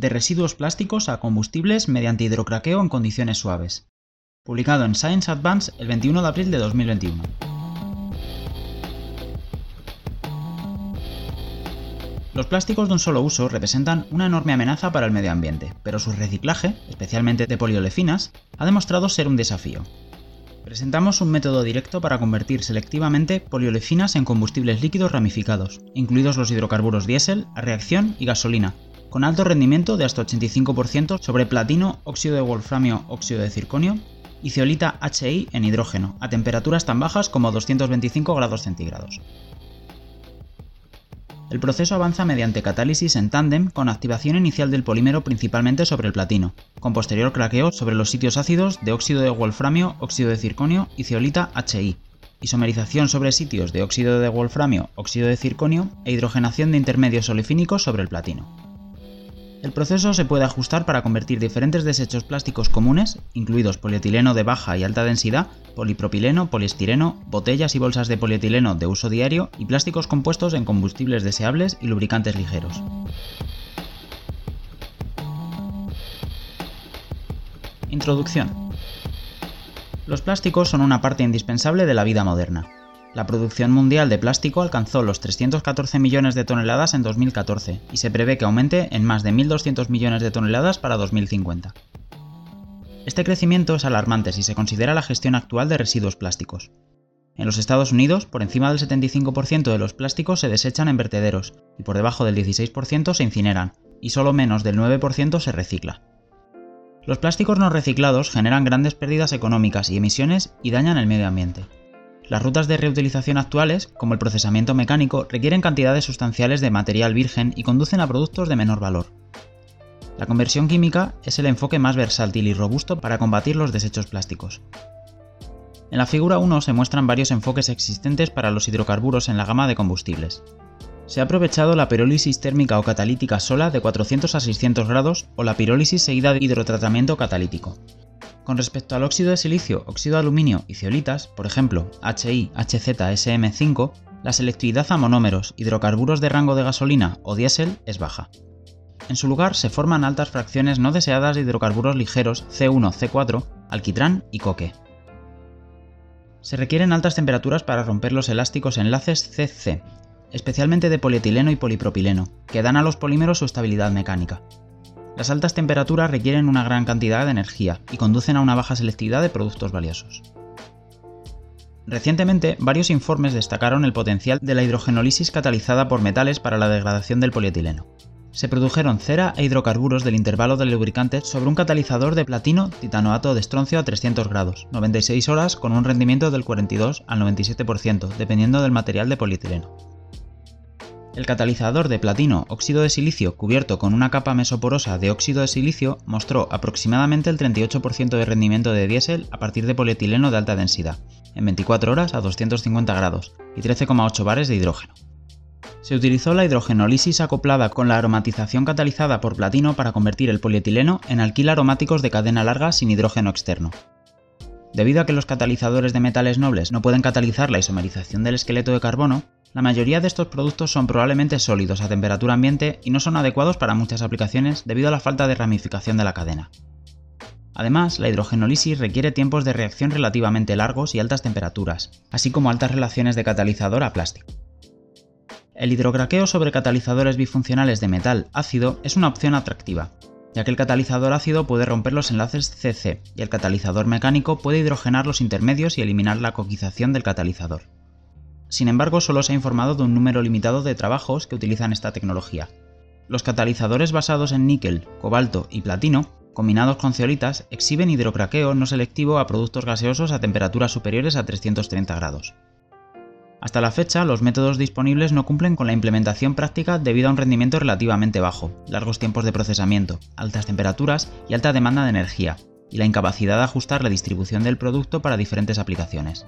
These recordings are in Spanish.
de residuos plásticos a combustibles mediante hidrocraqueo en condiciones suaves, publicado en Science Advance el 21 de abril de 2021. Los plásticos de un solo uso representan una enorme amenaza para el medio ambiente, pero su reciclaje, especialmente de poliolefinas, ha demostrado ser un desafío. Presentamos un método directo para convertir selectivamente poliolefinas en combustibles líquidos ramificados, incluidos los hidrocarburos diésel, a reacción y gasolina, con alto rendimiento de hasta 85% sobre platino, óxido de wolframio, óxido de circonio y ceolita HI en hidrógeno, a temperaturas tan bajas como 225 grados centígrados. El proceso avanza mediante catálisis en tándem con activación inicial del polímero principalmente sobre el platino, con posterior craqueo sobre los sitios ácidos de óxido de wolframio, óxido de circonio y ceolita HI, isomerización sobre sitios de óxido de wolframio, óxido de circonio e hidrogenación de intermedios olefínicos sobre el platino. El proceso se puede ajustar para convertir diferentes desechos plásticos comunes, incluidos polietileno de baja y alta densidad, polipropileno, poliestireno, botellas y bolsas de polietileno de uso diario y plásticos compuestos en combustibles deseables y lubricantes ligeros. Introducción. Los plásticos son una parte indispensable de la vida moderna. La producción mundial de plástico alcanzó los 314 millones de toneladas en 2014 y se prevé que aumente en más de 1.200 millones de toneladas para 2050. Este crecimiento es alarmante si se considera la gestión actual de residuos plásticos. En los Estados Unidos, por encima del 75% de los plásticos se desechan en vertederos y por debajo del 16% se incineran, y solo menos del 9% se recicla. Los plásticos no reciclados generan grandes pérdidas económicas y emisiones y dañan el medio ambiente. Las rutas de reutilización actuales, como el procesamiento mecánico, requieren cantidades sustanciales de material virgen y conducen a productos de menor valor. La conversión química es el enfoque más versátil y robusto para combatir los desechos plásticos. En la figura 1 se muestran varios enfoques existentes para los hidrocarburos en la gama de combustibles. Se ha aprovechado la pirólisis térmica o catalítica sola de 400 a 600 grados o la pirólisis seguida de hidrotratamiento catalítico. Con respecto al óxido de silicio, óxido de aluminio y ceolitas, por ejemplo, HI, HZ, SM5, la selectividad a monómeros, hidrocarburos de rango de gasolina o diésel es baja. En su lugar se forman altas fracciones no deseadas de hidrocarburos ligeros C1, C4, alquitrán y coque. Se requieren altas temperaturas para romper los elásticos enlaces CC, especialmente de polietileno y polipropileno, que dan a los polímeros su estabilidad mecánica. Las altas temperaturas requieren una gran cantidad de energía y conducen a una baja selectividad de productos valiosos. Recientemente, varios informes destacaron el potencial de la hidrogenólisis catalizada por metales para la degradación del polietileno. Se produjeron cera e hidrocarburos del intervalo del lubricante sobre un catalizador de platino titanoato de estroncio a 300 grados, 96 horas con un rendimiento del 42 al 97%, dependiendo del material de polietileno. El catalizador de platino óxido de silicio cubierto con una capa mesoporosa de óxido de silicio mostró aproximadamente el 38% de rendimiento de diésel a partir de polietileno de alta densidad, en 24 horas a 250 grados, y 13,8 bares de hidrógeno. Se utilizó la hidrogenólisis acoplada con la aromatización catalizada por platino para convertir el polietileno en alquil aromáticos de cadena larga sin hidrógeno externo. Debido a que los catalizadores de metales nobles no pueden catalizar la isomerización del esqueleto de carbono, la mayoría de estos productos son probablemente sólidos a temperatura ambiente y no son adecuados para muchas aplicaciones debido a la falta de ramificación de la cadena. Además, la hidrogenólisis requiere tiempos de reacción relativamente largos y altas temperaturas, así como altas relaciones de catalizador a plástico. El hidrocraqueo sobre catalizadores bifuncionales de metal ácido es una opción atractiva, ya que el catalizador ácido puede romper los enlaces CC y el catalizador mecánico puede hidrogenar los intermedios y eliminar la coquización del catalizador. Sin embargo, solo se ha informado de un número limitado de trabajos que utilizan esta tecnología. Los catalizadores basados en níquel, cobalto y platino, combinados con ceolitas, exhiben hidrocraqueo no selectivo a productos gaseosos a temperaturas superiores a 330 grados. Hasta la fecha, los métodos disponibles no cumplen con la implementación práctica debido a un rendimiento relativamente bajo, largos tiempos de procesamiento, altas temperaturas y alta demanda de energía, y la incapacidad de ajustar la distribución del producto para diferentes aplicaciones.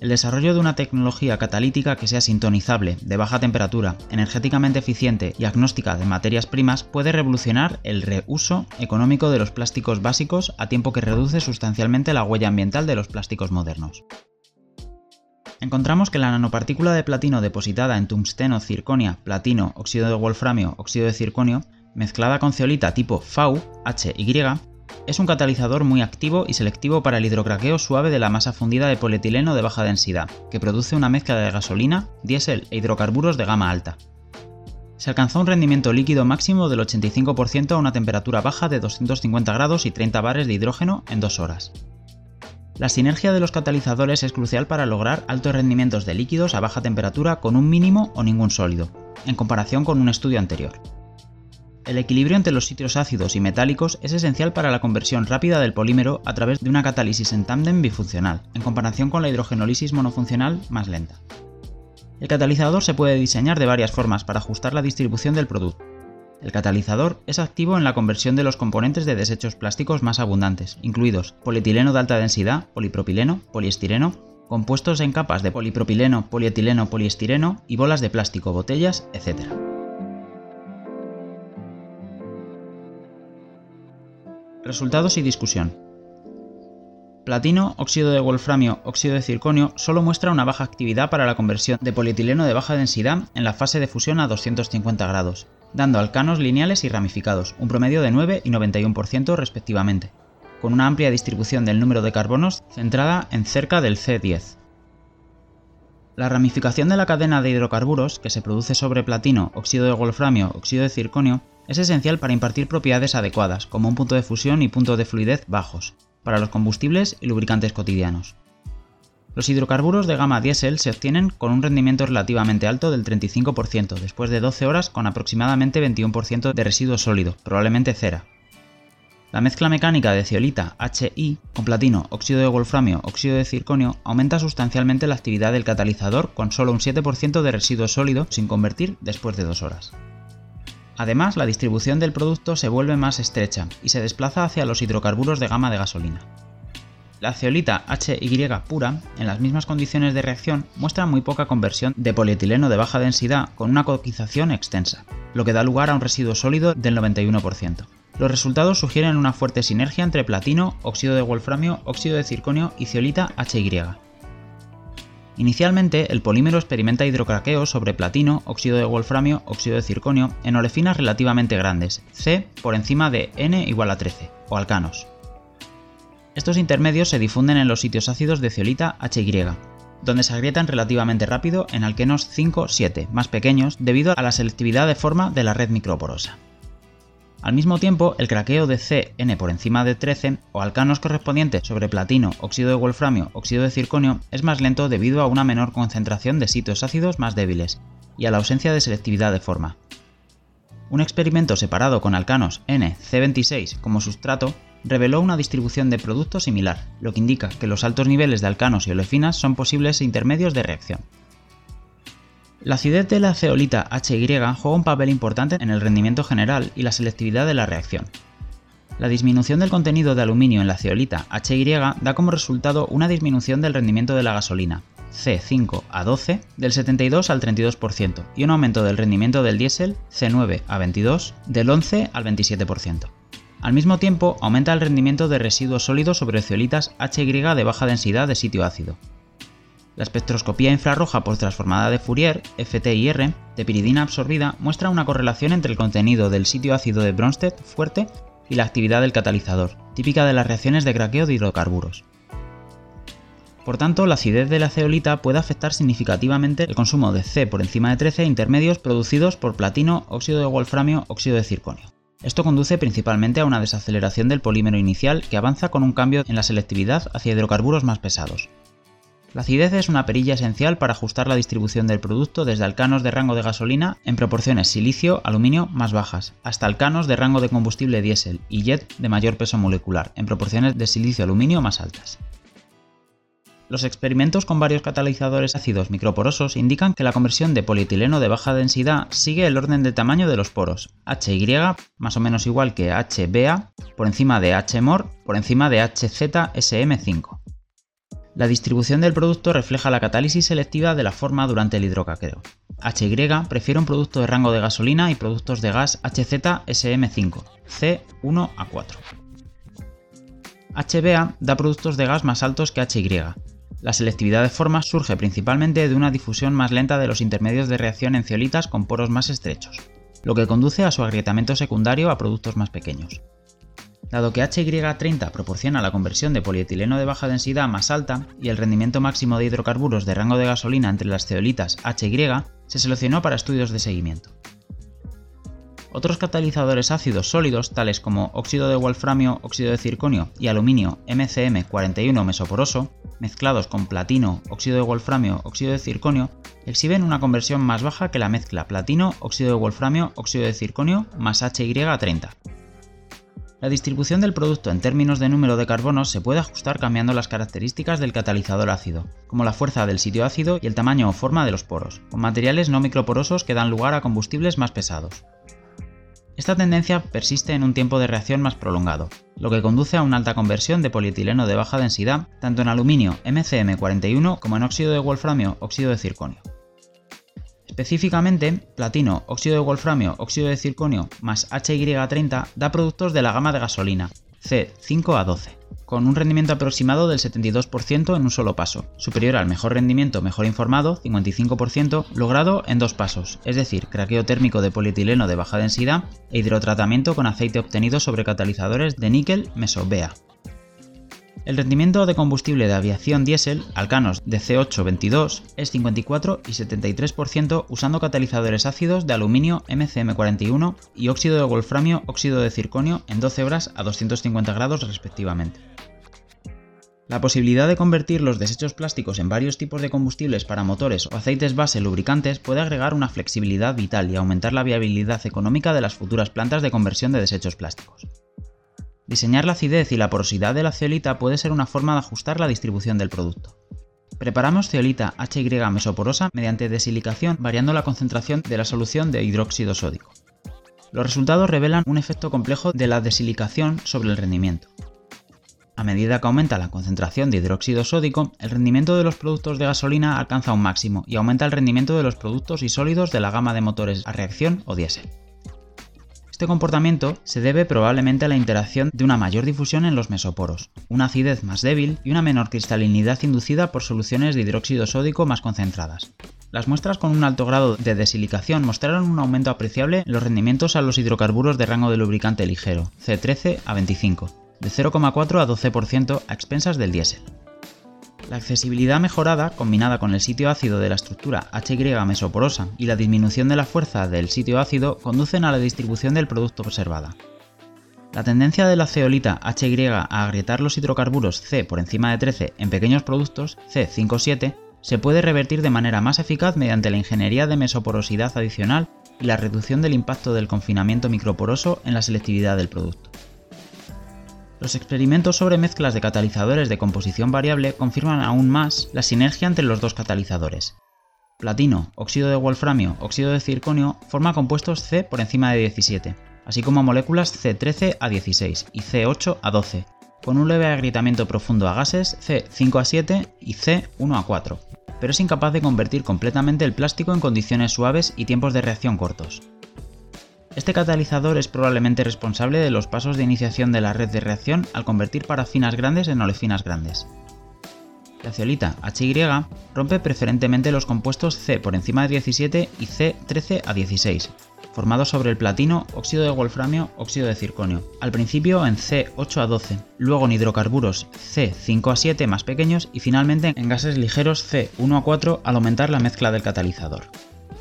El desarrollo de una tecnología catalítica que sea sintonizable, de baja temperatura, energéticamente eficiente y agnóstica de materias primas puede revolucionar el reuso económico de los plásticos básicos a tiempo que reduce sustancialmente la huella ambiental de los plásticos modernos. Encontramos que la nanopartícula de platino depositada en tungsteno, circonia, platino, óxido de wolframio, óxido de circonio, mezclada con zeolita tipo FAU, HY, es un catalizador muy activo y selectivo para el hidrocraqueo suave de la masa fundida de polietileno de baja densidad, que produce una mezcla de gasolina, diésel e hidrocarburos de gama alta. Se alcanzó un rendimiento líquido máximo del 85% a una temperatura baja de 250 grados y 30 bares de hidrógeno en 2 horas. La sinergia de los catalizadores es crucial para lograr altos rendimientos de líquidos a baja temperatura con un mínimo o ningún sólido, en comparación con un estudio anterior. El equilibrio entre los sitios ácidos y metálicos es esencial para la conversión rápida del polímero a través de una catálisis en tándem bifuncional, en comparación con la hidrogenólisis monofuncional más lenta. El catalizador se puede diseñar de varias formas para ajustar la distribución del producto. El catalizador es activo en la conversión de los componentes de desechos plásticos más abundantes, incluidos polietileno de alta densidad, polipropileno, poliestireno, compuestos en capas de polipropileno, polietileno, poliestireno y bolas de plástico, botellas, etc. Resultados y discusión. Platino, óxido de wolframio, óxido de circonio solo muestra una baja actividad para la conversión de polietileno de baja densidad en la fase de fusión a 250 grados, dando alcanos lineales y ramificados, un promedio de 9 y 91% respectivamente, con una amplia distribución del número de carbonos centrada en cerca del C10. La ramificación de la cadena de hidrocarburos que se produce sobre platino, óxido de wolframio, óxido de circonio es esencial para impartir propiedades adecuadas, como un punto de fusión y punto de fluidez bajos, para los combustibles y lubricantes cotidianos. Los hidrocarburos de gama diésel se obtienen con un rendimiento relativamente alto del 35% después de 12 horas con aproximadamente 21% de residuo sólido, probablemente cera. La mezcla mecánica de ceolita HI con platino, óxido de wolframio, óxido de circonio aumenta sustancialmente la actividad del catalizador con solo un 7% de residuo sólido sin convertir después de 2 horas. Además, la distribución del producto se vuelve más estrecha y se desplaza hacia los hidrocarburos de gama de gasolina. La ceolita HY pura, en las mismas condiciones de reacción, muestra muy poca conversión de polietileno de baja densidad con una coquización extensa, lo que da lugar a un residuo sólido del 91%. Los resultados sugieren una fuerte sinergia entre platino, óxido de wolframio, óxido de circonio y ceolita HY. Inicialmente, el polímero experimenta hidrocraqueos sobre platino, óxido de wolframio, óxido de circonio en olefinas relativamente grandes, C por encima de N igual a 13, o alcanos. Estos intermedios se difunden en los sitios ácidos de ceolita HY, donde se agrietan relativamente rápido en alquenos 5-7, más pequeños debido a la selectividad de forma de la red microporosa. Al mismo tiempo, el craqueo de CN por encima de 13 o alcanos correspondientes sobre platino, óxido de wolframio, óxido de circonio es más lento debido a una menor concentración de sitios ácidos más débiles y a la ausencia de selectividad de forma. Un experimento separado con alcanos N-C26 como sustrato reveló una distribución de producto similar, lo que indica que los altos niveles de alcanos y olefinas son posibles intermedios de reacción. La acidez de la ceolita HY juega un papel importante en el rendimiento general y la selectividad de la reacción. La disminución del contenido de aluminio en la ceolita HY da como resultado una disminución del rendimiento de la gasolina, C5 a 12, del 72 al 32%, y un aumento del rendimiento del diésel, C9 a 22, del 11 al 27%. Al mismo tiempo, aumenta el rendimiento de residuos sólidos sobre ceolitas HY de baja densidad de sitio ácido, la espectroscopía infrarroja por transformada de Fourier, FTIR, de piridina absorbida muestra una correlación entre el contenido del sitio ácido de Bronsted fuerte y la actividad del catalizador, típica de las reacciones de craqueo de hidrocarburos. Por tanto, la acidez de la ceolita puede afectar significativamente el consumo de C por encima de 13 intermedios producidos por platino, óxido de wolframio, óxido de circonio. Esto conduce principalmente a una desaceleración del polímero inicial que avanza con un cambio en la selectividad hacia hidrocarburos más pesados. La acidez es una perilla esencial para ajustar la distribución del producto desde alcanos de rango de gasolina en proporciones silicio-aluminio más bajas, hasta alcanos de rango de combustible diésel y jet de mayor peso molecular en proporciones de silicio-aluminio más altas. Los experimentos con varios catalizadores ácidos microporosos indican que la conversión de polietileno de baja densidad sigue el orden de tamaño de los poros, HY más o menos igual que HBA por encima de HMOR por encima de HZSM5. La distribución del producto refleja la catálisis selectiva de la forma durante el hidrocaqueo. HY prefiere un producto de rango de gasolina y productos de gas HZ-SM5, C1 a 4. HBA da productos de gas más altos que HY. La selectividad de forma surge principalmente de una difusión más lenta de los intermedios de reacción en ceolitas con poros más estrechos. lo que conduce a su agrietamiento secundario a productos más pequeños. Dado que HY30 proporciona la conversión de polietileno de baja densidad más alta y el rendimiento máximo de hidrocarburos de rango de gasolina entre las ceolitas HY, se seleccionó para estudios de seguimiento. Otros catalizadores ácidos sólidos, tales como óxido de wolframio, óxido de circonio y aluminio MCM41 mesoporoso, mezclados con platino, óxido de wolframio, óxido de circonio, exhiben una conversión más baja que la mezcla platino, óxido de wolframio, óxido de circonio más HY30. La distribución del producto en términos de número de carbonos se puede ajustar cambiando las características del catalizador ácido, como la fuerza del sitio ácido y el tamaño o forma de los poros, con materiales no microporosos que dan lugar a combustibles más pesados. Esta tendencia persiste en un tiempo de reacción más prolongado, lo que conduce a una alta conversión de polietileno de baja densidad tanto en aluminio MCM41 como en óxido de wolframio óxido de circonio. Específicamente, platino, óxido de wolframio, óxido de circonio más HY30 da productos de la gama de gasolina, C5 a 12 con un rendimiento aproximado del 72% en un solo paso, superior al mejor rendimiento mejor informado, 55%, logrado en dos pasos, es decir, craqueo térmico de polietileno de baja densidad e hidrotratamiento con aceite obtenido sobre catalizadores de níquel mesobea. El rendimiento de combustible de aviación diésel, alcanos de C822, es 54 y 73% usando catalizadores ácidos de aluminio MCM41 y óxido de wolframio óxido de circonio en 12 horas a 250 grados respectivamente. La posibilidad de convertir los desechos plásticos en varios tipos de combustibles para motores o aceites base lubricantes puede agregar una flexibilidad vital y aumentar la viabilidad económica de las futuras plantas de conversión de desechos plásticos. Diseñar la acidez y la porosidad de la ceolita puede ser una forma de ajustar la distribución del producto. Preparamos ceolita HY mesoporosa mediante desilicación variando la concentración de la solución de hidróxido sódico. Los resultados revelan un efecto complejo de la desilicación sobre el rendimiento. A medida que aumenta la concentración de hidróxido sódico, el rendimiento de los productos de gasolina alcanza un máximo y aumenta el rendimiento de los productos y sólidos de la gama de motores a reacción o diésel. Este comportamiento se debe probablemente a la interacción de una mayor difusión en los mesoporos, una acidez más débil y una menor cristalinidad inducida por soluciones de hidróxido sódico más concentradas. Las muestras con un alto grado de desilicación mostraron un aumento apreciable en los rendimientos a los hidrocarburos de rango de lubricante ligero, C13 a 25, de 0,4 a 12% a expensas del diésel. La accesibilidad mejorada, combinada con el sitio ácido de la estructura HY mesoporosa y la disminución de la fuerza del sitio ácido, conducen a la distribución del producto observada. La tendencia de la ceolita HY a agrietar los hidrocarburos C por encima de 13 en pequeños productos C5-7 se puede revertir de manera más eficaz mediante la ingeniería de mesoporosidad adicional y la reducción del impacto del confinamiento microporoso en la selectividad del producto. Los experimentos sobre mezclas de catalizadores de composición variable confirman aún más la sinergia entre los dos catalizadores. Platino, óxido de wolframio, óxido de circonio forma compuestos C por encima de 17, así como moléculas C13 a 16 y C8 a 12, con un leve agrietamiento profundo a gases C5 a 7 y C1 a 4, pero es incapaz de convertir completamente el plástico en condiciones suaves y tiempos de reacción cortos. Este catalizador es probablemente responsable de los pasos de iniciación de la red de reacción al convertir parafinas grandes en olefinas grandes. La ceolita HY rompe preferentemente los compuestos C por encima de 17 y C13 a 16, formados sobre el platino, óxido de wolframio, óxido de circonio, al principio en C8 a 12, luego en hidrocarburos C5 a 7 más pequeños y finalmente en gases ligeros C1 a 4 al aumentar la mezcla del catalizador.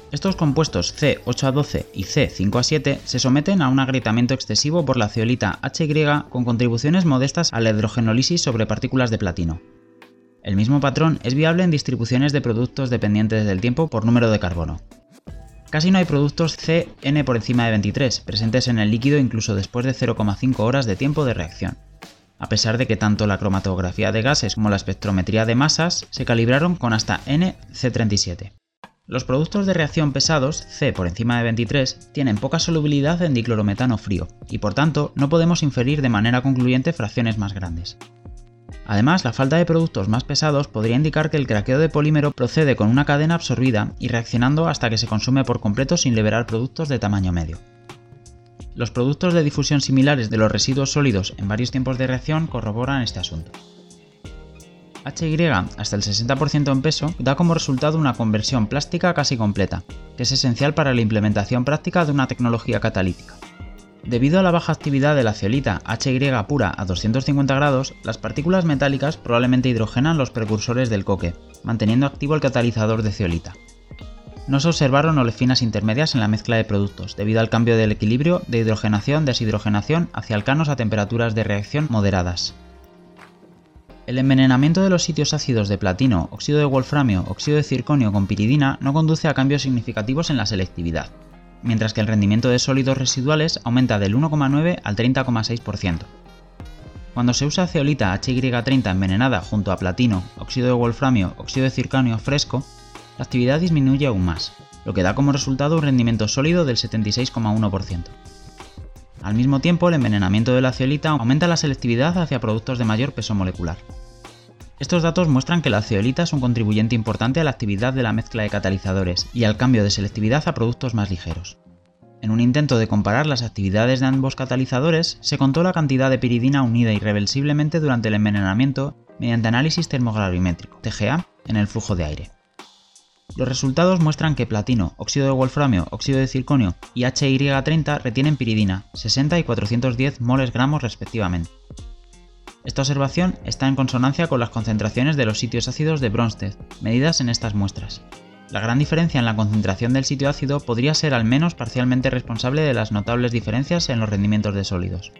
Estos compuestos C8A12 y C5A7 se someten a un agrietamiento excesivo por la ceolita HY con contribuciones modestas a la hidrogenólisis sobre partículas de platino. El mismo patrón es viable en distribuciones de productos dependientes del tiempo por número de carbono. Casi no hay productos CN por encima de 23 presentes en el líquido incluso después de 0,5 horas de tiempo de reacción, a pesar de que tanto la cromatografía de gases como la espectrometría de masas se calibraron con hasta NC37. Los productos de reacción pesados, C por encima de 23, tienen poca solubilidad en diclorometano frío, y por tanto no podemos inferir de manera concluyente fracciones más grandes. Además, la falta de productos más pesados podría indicar que el craqueo de polímero procede con una cadena absorbida y reaccionando hasta que se consume por completo sin liberar productos de tamaño medio. Los productos de difusión similares de los residuos sólidos en varios tiempos de reacción corroboran este asunto. HY hasta el 60% en peso da como resultado una conversión plástica casi completa, que es esencial para la implementación práctica de una tecnología catalítica. Debido a la baja actividad de la ceolita HY pura a 250 grados, las partículas metálicas probablemente hidrogenan los precursores del coque, manteniendo activo el catalizador de ceolita. No se observaron olefinas intermedias en la mezcla de productos, debido al cambio del equilibrio de hidrogenación-deshidrogenación hacia alcanos a temperaturas de reacción moderadas. El envenenamiento de los sitios ácidos de platino, óxido de wolframio, óxido de circonio con piridina no conduce a cambios significativos en la selectividad, mientras que el rendimiento de sólidos residuales aumenta del 1,9 al 30,6%. Cuando se usa ceolita HY30 envenenada junto a platino, óxido de wolframio, óxido de circonio fresco, la actividad disminuye aún más, lo que da como resultado un rendimiento sólido del 76,1%. Al mismo tiempo, el envenenamiento de la ceolita aumenta la selectividad hacia productos de mayor peso molecular. Estos datos muestran que la ceolita es un contribuyente importante a la actividad de la mezcla de catalizadores y al cambio de selectividad a productos más ligeros. En un intento de comparar las actividades de ambos catalizadores, se contó la cantidad de piridina unida irreversiblemente durante el envenenamiento mediante análisis termogravimétrico, TGA, en el flujo de aire. Los resultados muestran que platino, óxido de wolframio, óxido de circonio y HY30 retienen piridina, 60 y 410 moles gramos respectivamente. Esta observación está en consonancia con las concentraciones de los sitios ácidos de Bronsted, medidas en estas muestras. La gran diferencia en la concentración del sitio ácido podría ser al menos parcialmente responsable de las notables diferencias en los rendimientos de sólidos.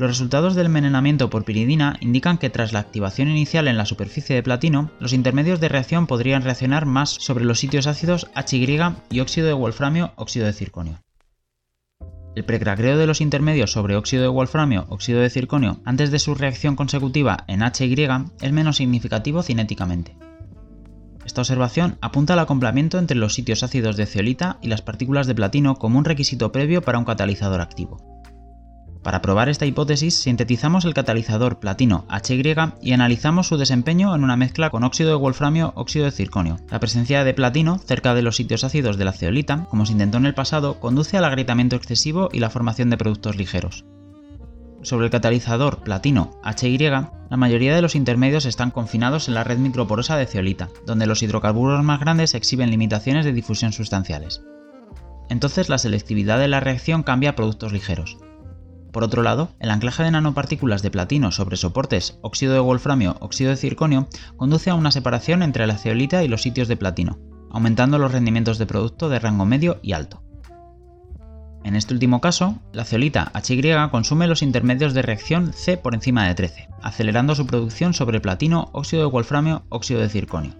Los resultados del envenenamiento por piridina indican que tras la activación inicial en la superficie de platino, los intermedios de reacción podrían reaccionar más sobre los sitios ácidos HY y óxido de wolframio, óxido de circonio. El precracreo de los intermedios sobre óxido de wolframio, óxido de circonio, antes de su reacción consecutiva en HY es menos significativo cinéticamente. Esta observación apunta al acoplamiento entre los sitios ácidos de zeolita y las partículas de platino como un requisito previo para un catalizador activo. Para probar esta hipótesis, sintetizamos el catalizador platino HY y analizamos su desempeño en una mezcla con óxido de wolframio, óxido de circonio. La presencia de platino cerca de los sitios ácidos de la ceolita, como se intentó en el pasado, conduce al agrietamiento excesivo y la formación de productos ligeros. Sobre el catalizador platino HY, la mayoría de los intermedios están confinados en la red microporosa de ceolita, donde los hidrocarburos más grandes exhiben limitaciones de difusión sustanciales. Entonces la selectividad de la reacción cambia a productos ligeros. Por otro lado, el anclaje de nanopartículas de platino sobre soportes óxido de wolframio, óxido de circonio, conduce a una separación entre la ceolita y los sitios de platino, aumentando los rendimientos de producto de rango medio y alto. En este último caso, la ceolita HY consume los intermedios de reacción C por encima de 13, acelerando su producción sobre platino, óxido de wolframio, óxido de circonio.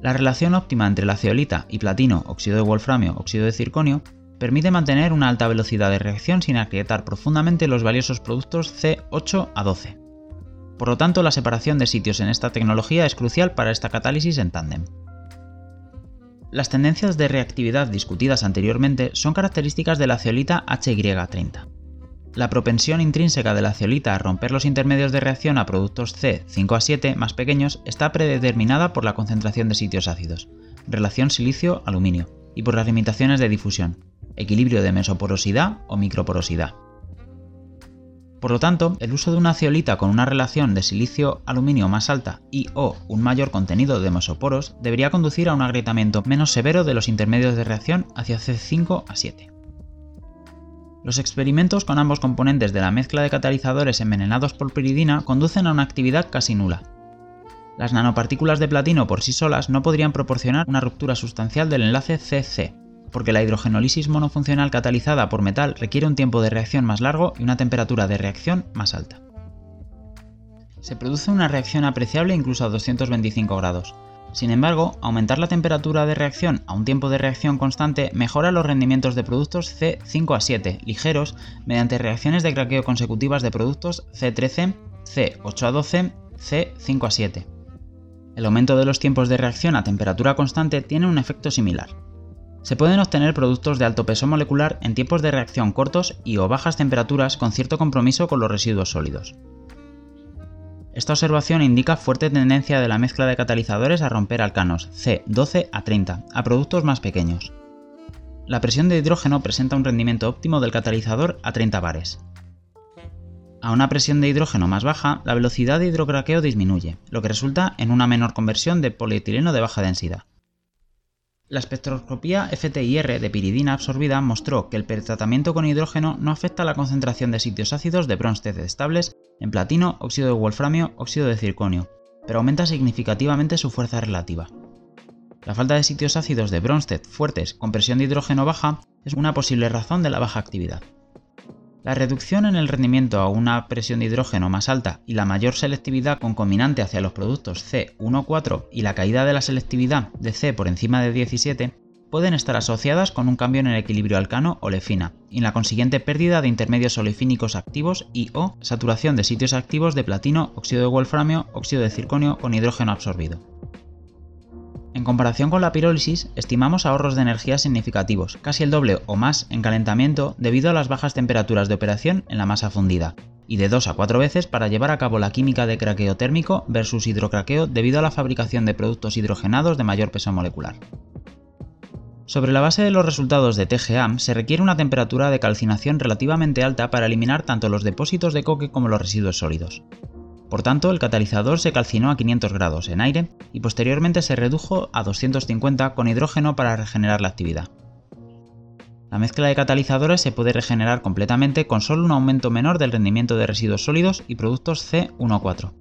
La relación óptima entre la ceolita y platino, óxido de wolframio, óxido de circonio permite mantener una alta velocidad de reacción sin agrietar profundamente los valiosos productos C8 a 12. Por lo tanto, la separación de sitios en esta tecnología es crucial para esta catálisis en tándem. Las tendencias de reactividad discutidas anteriormente son características de la ceolita HY30. La propensión intrínseca de la ceolita a romper los intermedios de reacción a productos C5 a 7 más pequeños está predeterminada por la concentración de sitios ácidos, relación silicio-aluminio, y por las limitaciones de difusión, equilibrio de mesoporosidad o microporosidad. Por lo tanto, el uso de una ceolita con una relación de silicio-aluminio más alta y o un mayor contenido de mesoporos debería conducir a un agrietamiento menos severo de los intermedios de reacción hacia C5 a 7. Los experimentos con ambos componentes de la mezcla de catalizadores envenenados por piridina conducen a una actividad casi nula. Las nanopartículas de platino por sí solas no podrían proporcionar una ruptura sustancial del enlace CC, porque la hidrogenólisis monofuncional catalizada por metal requiere un tiempo de reacción más largo y una temperatura de reacción más alta. Se produce una reacción apreciable incluso a 225 grados. Sin embargo, aumentar la temperatura de reacción a un tiempo de reacción constante mejora los rendimientos de productos C5 a 7 ligeros mediante reacciones de craqueo consecutivas de productos C13, C8 a 12, C5 a 7. El aumento de los tiempos de reacción a temperatura constante tiene un efecto similar. Se pueden obtener productos de alto peso molecular en tiempos de reacción cortos y o bajas temperaturas con cierto compromiso con los residuos sólidos. Esta observación indica fuerte tendencia de la mezcla de catalizadores a romper alcanos C12 a 30 a productos más pequeños. La presión de hidrógeno presenta un rendimiento óptimo del catalizador a 30 bares. A una presión de hidrógeno más baja, la velocidad de hidrocraqueo disminuye, lo que resulta en una menor conversión de polietileno de baja densidad. La espectroscopía FTIR de piridina absorbida mostró que el pretratamiento con hidrógeno no afecta la concentración de sitios ácidos de Bronsted estables en platino, óxido de wolframio, óxido de circonio, pero aumenta significativamente su fuerza relativa. La falta de sitios ácidos de Bronsted fuertes con presión de hidrógeno baja es una posible razón de la baja actividad. La reducción en el rendimiento a una presión de hidrógeno más alta y la mayor selectividad concominante hacia los productos C1,4 y la caída de la selectividad de C por encima de 17 pueden estar asociadas con un cambio en el equilibrio alcano-olefina y la consiguiente pérdida de intermedios olefínicos activos y o saturación de sitios activos de platino, óxido de wolframio, óxido de circonio con hidrógeno absorbido. En comparación con la pirólisis, estimamos ahorros de energía significativos, casi el doble o más en calentamiento debido a las bajas temperaturas de operación en la masa fundida, y de 2 a 4 veces para llevar a cabo la química de craqueo térmico versus hidrocraqueo debido a la fabricación de productos hidrogenados de mayor peso molecular. Sobre la base de los resultados de TGAM se requiere una temperatura de calcinación relativamente alta para eliminar tanto los depósitos de coque como los residuos sólidos. Por tanto, el catalizador se calcinó a 500 grados en aire y posteriormente se redujo a 250 con hidrógeno para regenerar la actividad. La mezcla de catalizadores se puede regenerar completamente con solo un aumento menor del rendimiento de residuos sólidos y productos C1,4.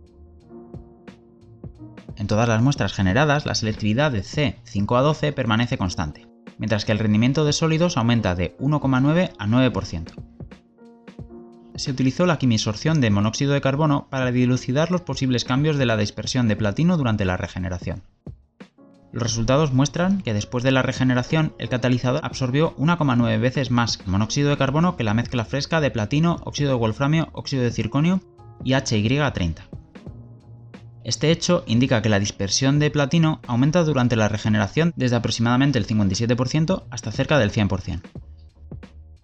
En todas las muestras generadas, la selectividad de C5 a 12 permanece constante, mientras que el rendimiento de sólidos aumenta de 1,9 a 9% se utilizó la quimisorción de monóxido de carbono para dilucidar los posibles cambios de la dispersión de platino durante la regeneración. Los resultados muestran que después de la regeneración el catalizador absorbió 1,9 veces más monóxido de carbono que la mezcla fresca de platino, óxido de wolframio, óxido de circonio y HY30. Este hecho indica que la dispersión de platino aumenta durante la regeneración desde aproximadamente el 57% hasta cerca del 100%.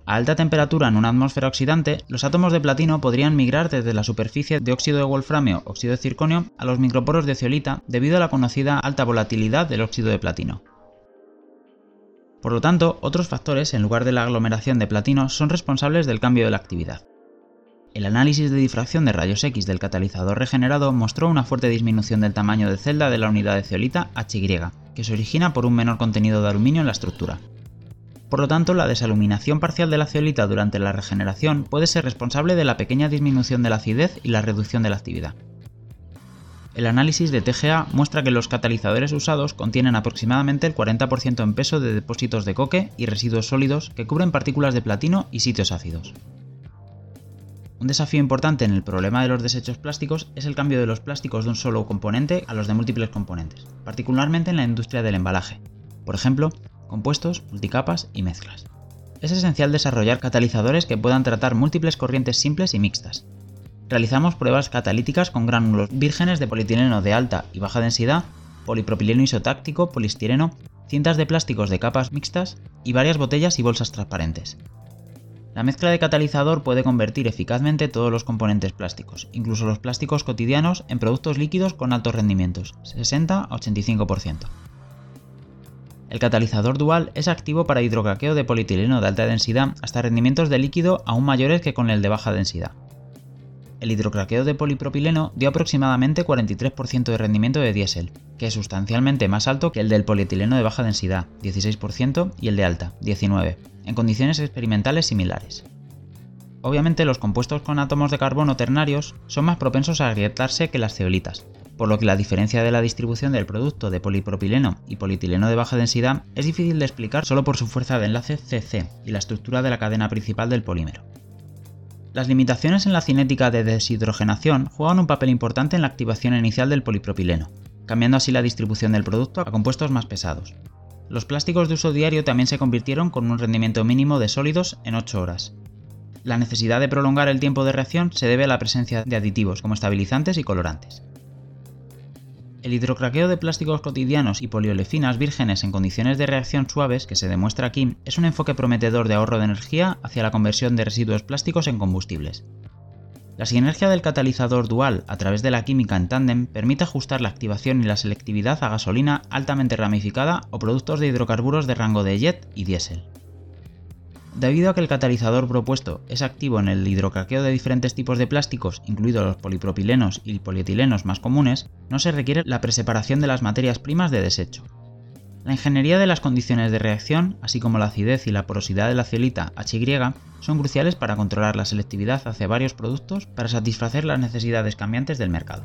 A alta temperatura en una atmósfera oxidante, los átomos de platino podrían migrar desde la superficie de óxido de wolframio, óxido de circonio, a los microporos de ceolita debido a la conocida alta volatilidad del óxido de platino. Por lo tanto, otros factores, en lugar de la aglomeración de platino, son responsables del cambio de la actividad. El análisis de difracción de rayos X del catalizador regenerado mostró una fuerte disminución del tamaño de celda de la unidad de ceolita HY, que se origina por un menor contenido de aluminio en la estructura. Por lo tanto, la desaluminación parcial de la ceolita durante la regeneración puede ser responsable de la pequeña disminución de la acidez y la reducción de la actividad. El análisis de TGA muestra que los catalizadores usados contienen aproximadamente el 40% en peso de depósitos de coque y residuos sólidos que cubren partículas de platino y sitios ácidos. Un desafío importante en el problema de los desechos plásticos es el cambio de los plásticos de un solo componente a los de múltiples componentes, particularmente en la industria del embalaje. Por ejemplo, compuestos, multicapas y mezclas. Es esencial desarrollar catalizadores que puedan tratar múltiples corrientes simples y mixtas. Realizamos pruebas catalíticas con gránulos vírgenes de polietileno de alta y baja densidad, polipropileno isotáctico, polistireno, cintas de plásticos de capas mixtas y varias botellas y bolsas transparentes. La mezcla de catalizador puede convertir eficazmente todos los componentes plásticos, incluso los plásticos cotidianos, en productos líquidos con altos rendimientos, 60 a 85%. El catalizador dual es activo para hidrocraqueo de polietileno de alta densidad hasta rendimientos de líquido aún mayores que con el de baja densidad. El hidrocraqueo de polipropileno dio aproximadamente 43% de rendimiento de diésel, que es sustancialmente más alto que el del polietileno de baja densidad, 16%, y el de alta, 19%, en condiciones experimentales similares. Obviamente los compuestos con átomos de carbono ternarios son más propensos a agrietarse que las ceolitas, por lo que la diferencia de la distribución del producto de polipropileno y polietileno de baja densidad es difícil de explicar solo por su fuerza de enlace CC y la estructura de la cadena principal del polímero. Las limitaciones en la cinética de deshidrogenación juegan un papel importante en la activación inicial del polipropileno, cambiando así la distribución del producto a compuestos más pesados. Los plásticos de uso diario también se convirtieron con un rendimiento mínimo de sólidos en 8 horas. La necesidad de prolongar el tiempo de reacción se debe a la presencia de aditivos como estabilizantes y colorantes. El hidrocraqueo de plásticos cotidianos y poliolefinas vírgenes en condiciones de reacción suaves, que se demuestra aquí, es un enfoque prometedor de ahorro de energía hacia la conversión de residuos plásticos en combustibles. La sinergia del catalizador dual a través de la química en tándem permite ajustar la activación y la selectividad a gasolina altamente ramificada o productos de hidrocarburos de rango de jet y diésel. Debido a que el catalizador propuesto es activo en el hidrocraqueo de diferentes tipos de plásticos, incluidos los polipropilenos y polietilenos más comunes, no se requiere la preseparación de las materias primas de desecho. La ingeniería de las condiciones de reacción, así como la acidez y la porosidad de la ciolita HY, son cruciales para controlar la selectividad hacia varios productos para satisfacer las necesidades cambiantes del mercado.